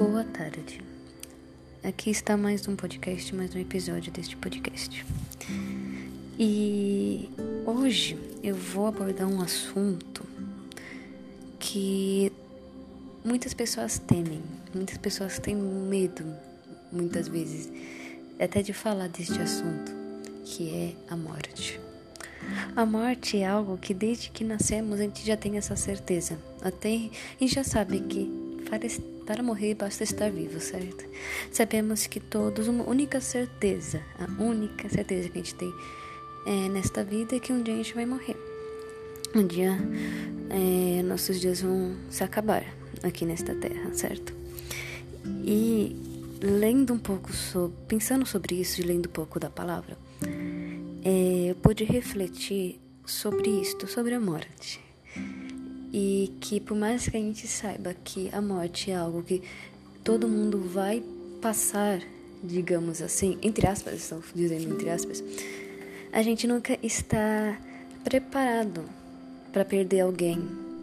Boa tarde. Aqui está mais um podcast, mais um episódio deste podcast. E hoje eu vou abordar um assunto que muitas pessoas temem, muitas pessoas têm medo, muitas vezes, até de falar deste assunto, que é a morte. A morte é algo que desde que nascemos a gente já tem essa certeza. Até gente já sabe que para morrer basta estar vivo, certo? Sabemos que todos, uma única certeza, a única certeza que a gente tem é, nesta vida é que um dia a gente vai morrer. Um dia é, nossos dias vão se acabar aqui nesta terra, certo? E lendo um pouco sobre, pensando sobre isso e lendo um pouco da palavra, é, eu pude refletir sobre isto, sobre a morte. E que por mais que a gente saiba que a morte é algo que todo mundo vai passar, digamos assim, entre aspas, estou dizendo entre aspas, a gente nunca está preparado para perder alguém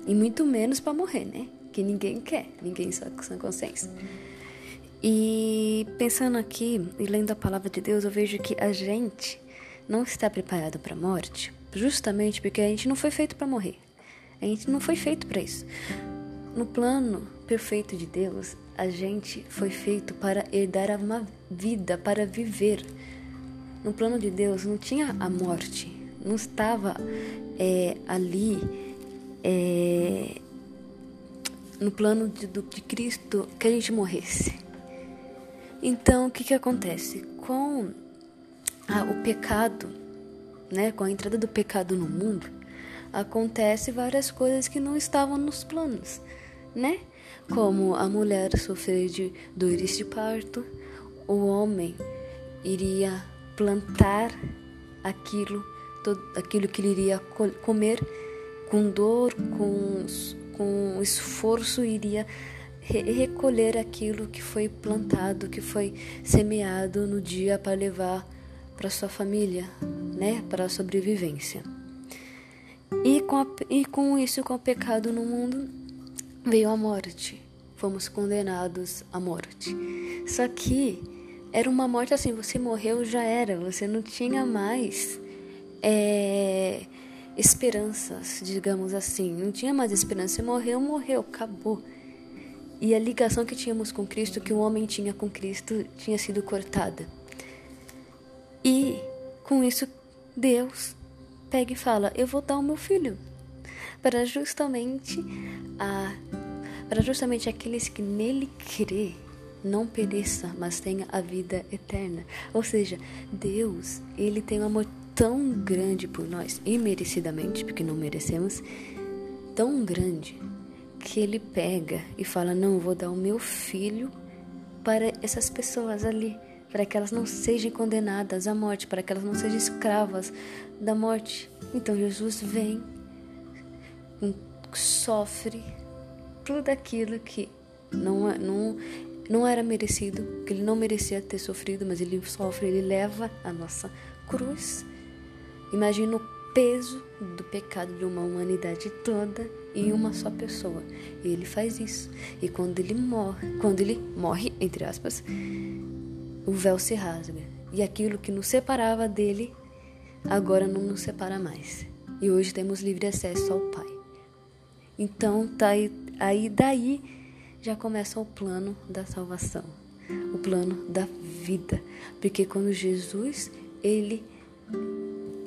e muito menos para morrer, né? Que ninguém quer, ninguém só com consciência. E pensando aqui e lendo a palavra de Deus, eu vejo que a gente não está preparado para a morte, justamente porque a gente não foi feito para morrer. A gente não foi feito para isso. No plano perfeito de Deus, a gente foi feito para herdar uma vida, para viver. No plano de Deus não tinha a morte, não estava é, ali é, no plano de, de Cristo que a gente morresse. Então, o que, que acontece? Com a, o pecado, né, com a entrada do pecado no mundo, acontece várias coisas que não estavam nos planos, né? Como a mulher sofrer de dores de parto, o homem iria plantar aquilo, todo, aquilo que ele iria comer com dor, com, com esforço, iria re recolher aquilo que foi plantado, que foi semeado no dia para levar para sua família, né, para a sobrevivência. E com, a, e com isso, com o pecado no mundo, veio a morte. Fomos condenados à morte. Só que era uma morte assim: você morreu, já era. Você não tinha mais é, esperanças, digamos assim. Não tinha mais esperança. Você morreu, morreu, acabou. E a ligação que tínhamos com Cristo, que o homem tinha com Cristo, tinha sido cortada. E com isso, Deus pega e fala: Eu vou dar o meu filho para justamente a para justamente aqueles que nele crê não pereça, mas tenha a vida eterna. Ou seja, Deus, ele tem um amor tão grande por nós, imerecidamente, porque não merecemos, tão grande que ele pega e fala: "Não, vou dar o meu filho para essas pessoas ali, para que elas não sejam condenadas à morte, para que elas não sejam escravas da morte. Então Jesus vem, sofre tudo aquilo que não, é, não, não era merecido, que ele não merecia ter sofrido, mas ele sofre, ele leva a nossa cruz. Imagina o peso do pecado de uma humanidade toda em uma só pessoa. E ele faz isso. E quando ele morre, quando ele morre, entre aspas, o véu se rasga. E aquilo que nos separava dele agora não nos separa mais. E hoje temos livre acesso ao Pai. Então, tá aí, aí daí já começa o plano da salvação, o plano da vida. Porque quando Jesus, ele,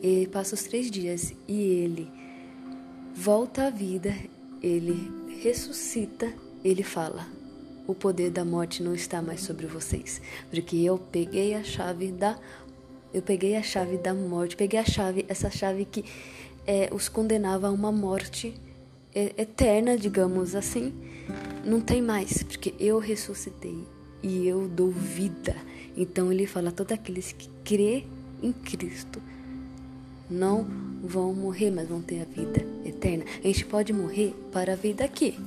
ele passa os três dias e ele volta à vida, ele ressuscita, ele fala: o poder da morte não está mais sobre vocês, porque eu peguei a chave da eu peguei a chave da morte, peguei a chave, essa chave que é, os condenava a uma morte eterna, digamos assim. Não tem mais, porque eu ressuscitei e eu dou vida. Então ele fala: todos aqueles que crê em Cristo não vão morrer, mas vão ter a vida eterna. A gente pode morrer para a vida aqui,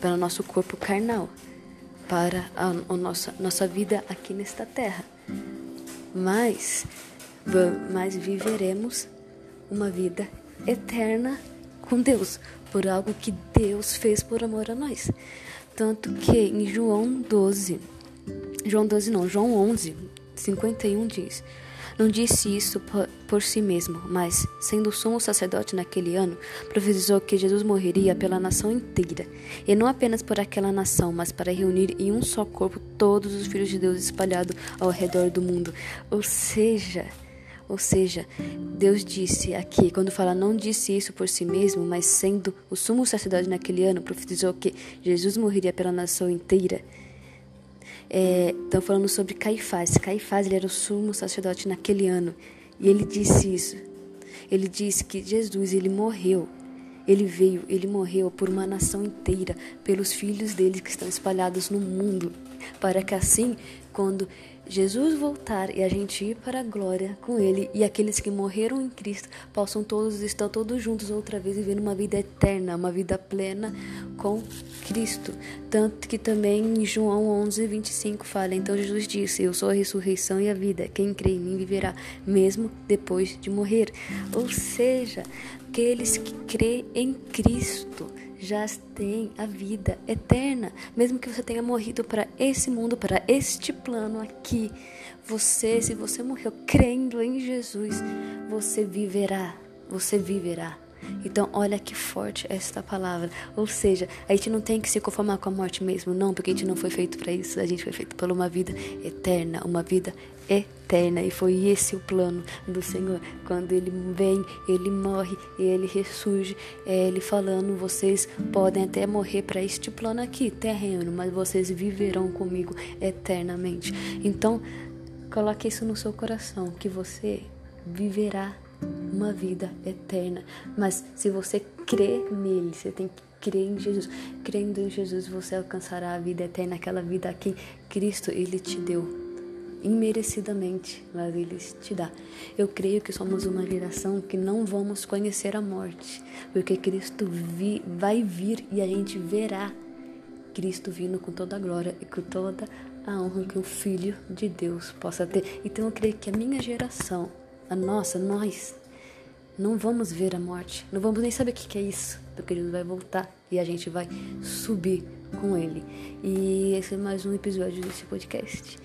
para o nosso corpo carnal, para a, a nossa, nossa vida aqui nesta terra mas, mas viveremos uma vida eterna com Deus, por algo que Deus fez por amor a nós. Tanto que em João 12, João 12 não, João 11, 51 diz: Não disse isso por, por si mesmo, mas, sendo sumo sacerdote naquele ano, profetizou que Jesus morreria pela nação inteira, e não apenas por aquela nação, mas para reunir em um só corpo todos os filhos de Deus espalhados ao redor do mundo. Ou seja, ou seja, Deus disse aqui, quando fala não disse isso por si mesmo, mas sendo o sumo sacerdote naquele ano, profetizou que Jesus morreria pela nação inteira. Estão é, falando sobre Caifás. Caifás ele era o sumo sacerdote naquele ano. E ele disse isso. Ele disse que Jesus ele morreu. Ele veio, ele morreu por uma nação inteira, pelos filhos dele que estão espalhados no mundo, para que assim, quando Jesus voltar e a gente ir para a glória com Ele e aqueles que morreram em Cristo possam todos estar todos juntos outra vez vivendo uma vida eterna, uma vida plena com Cristo. Tanto que também em João 11, 25 fala: Então Jesus disse: Eu sou a ressurreição e a vida. Quem crê em mim viverá, mesmo depois de morrer. Ou seja, aqueles que crê em Cristo já tem a vida eterna. Mesmo que você tenha morrido para esse mundo, para este plano aqui, você, se você morreu crendo em Jesus, você viverá. Você viverá. Então, olha que forte esta palavra. Ou seja, a gente não tem que se conformar com a morte mesmo, não, porque a gente não foi feito para isso. A gente foi feito por uma vida eterna, uma vida eterna. E foi esse o plano do Senhor. Quando ele vem, ele morre, ele ressurge. É ele falando: vocês podem até morrer para este plano aqui, terreno, mas vocês viverão comigo eternamente. Então, coloque isso no seu coração, que você viverá uma vida eterna. Mas se você crê nele, você tem que crer em Jesus. Crendo em Jesus, você alcançará a vida eterna, aquela vida que Cristo ele te deu imerecidamente, mas ele te dá. Eu creio que somos uma geração que não vamos conhecer a morte, porque Cristo vi, vai vir e a gente verá Cristo vindo com toda a glória e com toda a honra que o Filho de Deus possa ter. Então eu creio que a minha geração a nossa, nós, não vamos ver a morte, não vamos nem saber o que é isso, porque ele vai voltar e a gente vai subir com ele. E esse é mais um episódio desse podcast.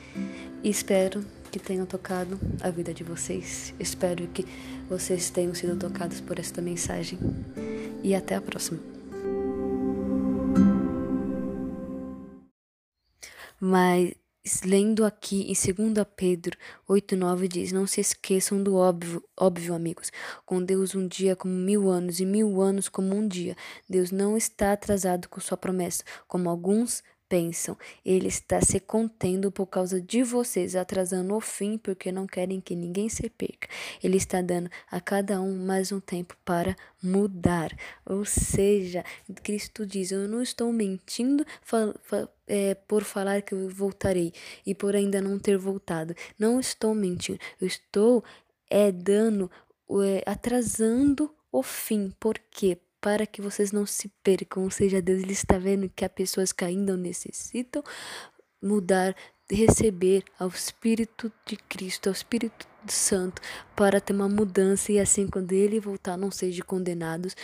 E espero que tenham tocado a vida de vocês. Espero que vocês tenham sido tocados por esta mensagem. E até a próxima. Mas lendo aqui em 2 Pedro 8,9 diz: Não se esqueçam do óbvio, óbvio, amigos. Com Deus, um dia como mil anos, e mil anos como um dia. Deus não está atrasado com sua promessa, como alguns pensam. Ele está se contendo por causa de vocês, atrasando o fim porque não querem que ninguém se perca. Ele está dando a cada um mais um tempo para mudar. Ou seja, Cristo diz: Eu não estou mentindo é, por falar que eu voltarei e por ainda não ter voltado. Não estou mentindo. Eu estou é, dando, é, atrasando o fim. Por quê? Para que vocês não se percam. Ou seja, Deus ele está vendo que há pessoas que ainda necessitam mudar, receber ao Espírito de Cristo, ao Espírito Santo, para ter uma mudança e assim, quando ele voltar, não sejam condenados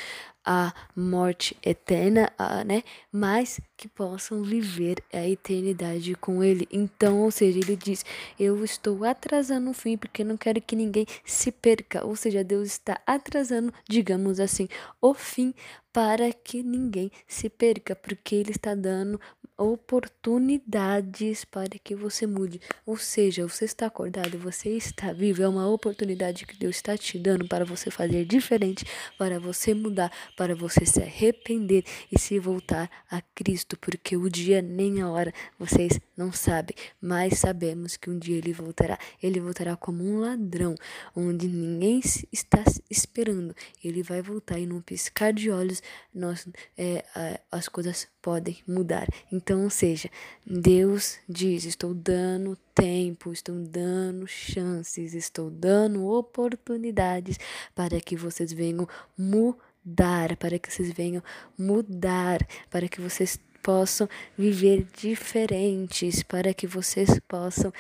à morte eterna, né? Mas que possam viver a eternidade com ele. Então, ou seja, ele diz: Eu estou atrasando o fim porque não quero que ninguém se perca. Ou seja, Deus está atrasando, digamos assim, o fim para que ninguém se perca, porque ele está dando oportunidades para que você mude. Ou seja, você está acordado, você está vivo, é uma oportunidade que Deus está te dando para você fazer diferente, para você mudar, para você se arrepender e se voltar a Cristo, porque o dia nem a hora vocês não sabem, mas sabemos que um dia ele voltará. Ele voltará como um ladrão, onde ninguém está esperando. Ele vai voltar e num piscar de olhos nós, é, as coisas podem mudar. Então, ou seja, Deus diz: estou dando tempo, estou dando chances, estou dando oportunidades para que vocês venham mudar, para que vocês venham mudar, para que vocês possam viver diferentes, para que vocês possam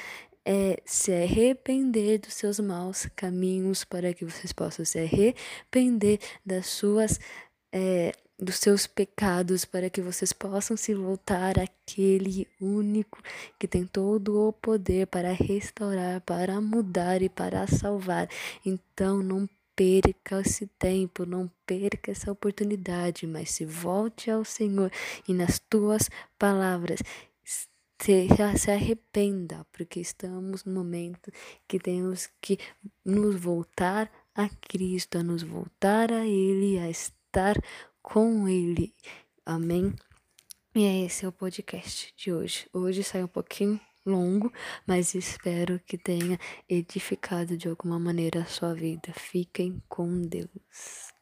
é, se arrepender dos seus maus caminhos, para que vocês possam se arrepender das suas é, dos seus pecados, para que vocês possam se voltar àquele único que tem todo o poder para restaurar, para mudar e para salvar. Então não perca esse tempo, não perca essa oportunidade, mas se volte ao Senhor e nas tuas palavras se, arrependa, porque estamos no momento que temos que nos voltar a Cristo, a nos voltar a Ele, a estar com Ele. Amém? E é esse é o podcast de hoje. Hoje sai um pouquinho longo, mas espero que tenha edificado de alguma maneira a sua vida. Fiquem com Deus.